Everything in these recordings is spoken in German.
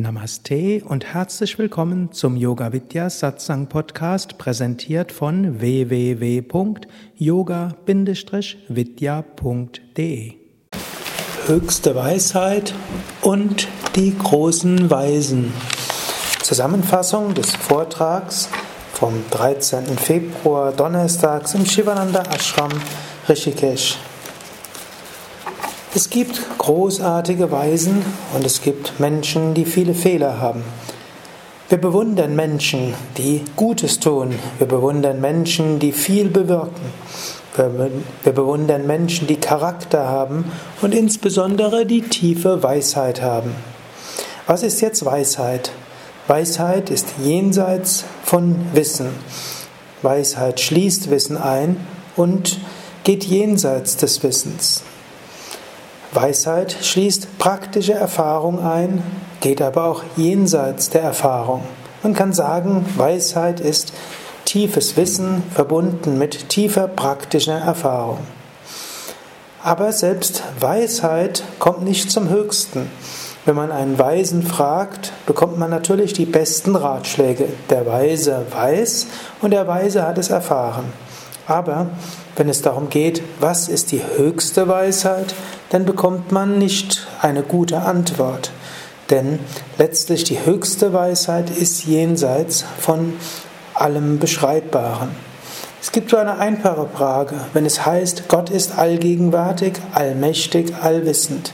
Namaste und herzlich willkommen zum Yoga Vidya Satsang Podcast, präsentiert von www.yoga-vidya.de. Höchste Weisheit und die großen Weisen. Zusammenfassung des Vortrags vom 13. Februar Donnerstags im Shivananda Ashram Rishikesh. Es gibt großartige Weisen und es gibt Menschen, die viele Fehler haben. Wir bewundern Menschen, die Gutes tun. Wir bewundern Menschen, die viel bewirken. Wir bewundern Menschen, die Charakter haben und insbesondere die tiefe Weisheit haben. Was ist jetzt Weisheit? Weisheit ist jenseits von Wissen. Weisheit schließt Wissen ein und geht jenseits des Wissens. Weisheit schließt praktische Erfahrung ein, geht aber auch jenseits der Erfahrung. Man kann sagen, Weisheit ist tiefes Wissen verbunden mit tiefer praktischer Erfahrung. Aber selbst Weisheit kommt nicht zum Höchsten. Wenn man einen Weisen fragt, bekommt man natürlich die besten Ratschläge. Der Weise weiß und der Weise hat es erfahren. Aber wenn es darum geht, was ist die höchste Weisheit, dann bekommt man nicht eine gute Antwort. Denn letztlich die höchste Weisheit ist jenseits von allem Beschreibbaren. Es gibt so eine einfache Frage, wenn es heißt, Gott ist allgegenwärtig, allmächtig, allwissend,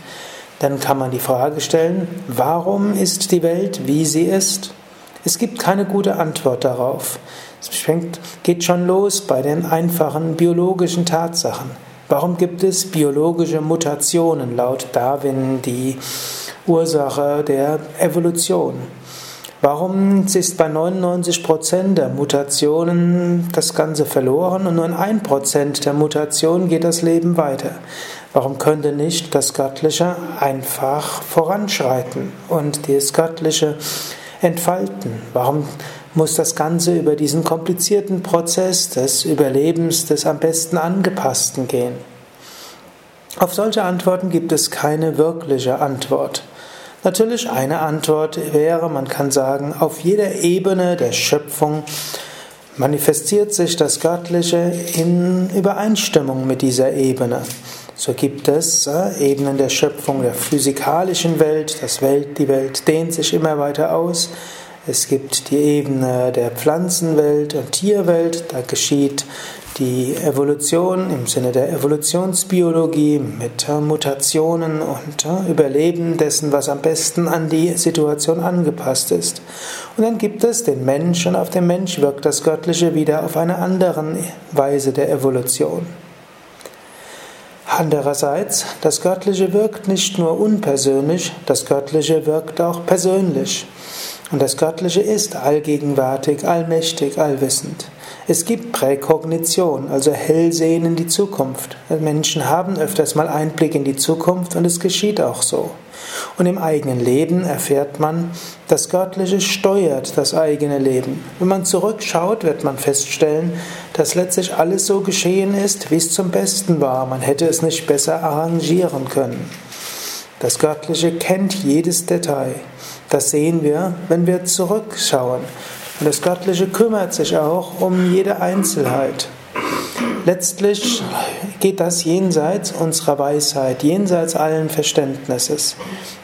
dann kann man die Frage stellen, warum ist die Welt, wie sie ist? Es gibt keine gute Antwort darauf. Es geht schon los bei den einfachen biologischen Tatsachen. Warum gibt es biologische Mutationen laut Darwin die Ursache der Evolution? Warum ist bei 99% der Mutationen das Ganze verloren und nur in 1% der Mutationen geht das Leben weiter? Warum könnte nicht das Göttliche einfach voranschreiten und das Göttliche entfalten? Warum muss das Ganze über diesen komplizierten Prozess des Überlebens des am besten angepassten gehen? Auf solche Antworten gibt es keine wirkliche Antwort. Natürlich eine Antwort wäre, man kann sagen, auf jeder Ebene der Schöpfung manifestiert sich das Göttliche in Übereinstimmung mit dieser Ebene. So gibt es äh, Ebenen der Schöpfung der physikalischen Welt, das Welt, die Welt dehnt sich immer weiter aus. Es gibt die Ebene der Pflanzenwelt und Tierwelt, da geschieht die Evolution im Sinne der Evolutionsbiologie mit Mutationen und Überleben dessen, was am besten an die Situation angepasst ist. Und dann gibt es den Mensch und auf den Mensch wirkt das Göttliche wieder auf eine andere Weise der Evolution. Andererseits, das Göttliche wirkt nicht nur unpersönlich, das Göttliche wirkt auch persönlich. Und das Göttliche ist allgegenwärtig, allmächtig, allwissend. Es gibt Präkognition, also Hellsehen in die Zukunft. Menschen haben öfters mal Einblick in die Zukunft und es geschieht auch so. Und im eigenen Leben erfährt man, das Göttliche steuert das eigene Leben. Wenn man zurückschaut, wird man feststellen, dass letztlich alles so geschehen ist, wie es zum Besten war. Man hätte es nicht besser arrangieren können. Das Göttliche kennt jedes Detail. Das sehen wir, wenn wir zurückschauen. Und das Göttliche kümmert sich auch um jede Einzelheit. Letztlich geht das jenseits unserer Weisheit, jenseits allen Verständnisses.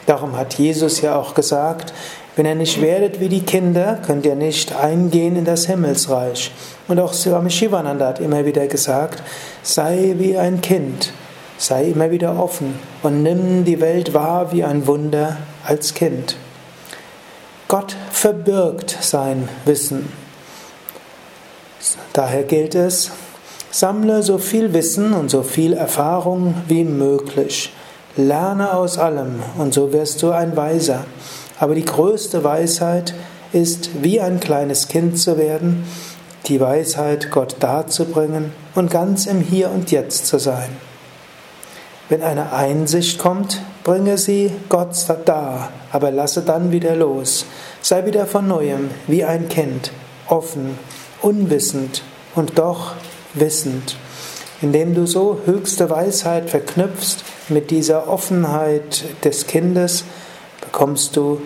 Darum hat Jesus ja auch gesagt, wenn ihr nicht werdet wie die Kinder, könnt ihr nicht eingehen in das Himmelsreich. Und auch Swami Shivananda hat immer wieder gesagt, sei wie ein Kind, sei immer wieder offen und nimm die Welt wahr wie ein Wunder als Kind. Gott verbirgt sein Wissen. Daher gilt es, sammle so viel Wissen und so viel Erfahrung wie möglich. Lerne aus allem und so wirst du ein Weiser. Aber die größte Weisheit ist, wie ein kleines Kind zu werden, die Weisheit Gott darzubringen und ganz im Hier und Jetzt zu sein. Wenn eine Einsicht kommt, bringe sie Gott dar, aber lasse dann wieder los. Sei wieder von neuem wie ein Kind, offen, unwissend und doch wissend. Indem du so höchste Weisheit verknüpfst mit dieser Offenheit des Kindes, bekommst du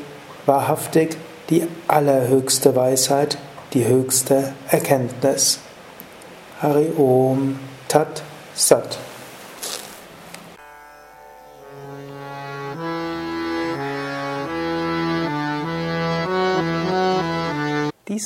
wahrhaftig die allerhöchste Weisheit, die höchste Erkenntnis. Hari Om Tat Sat.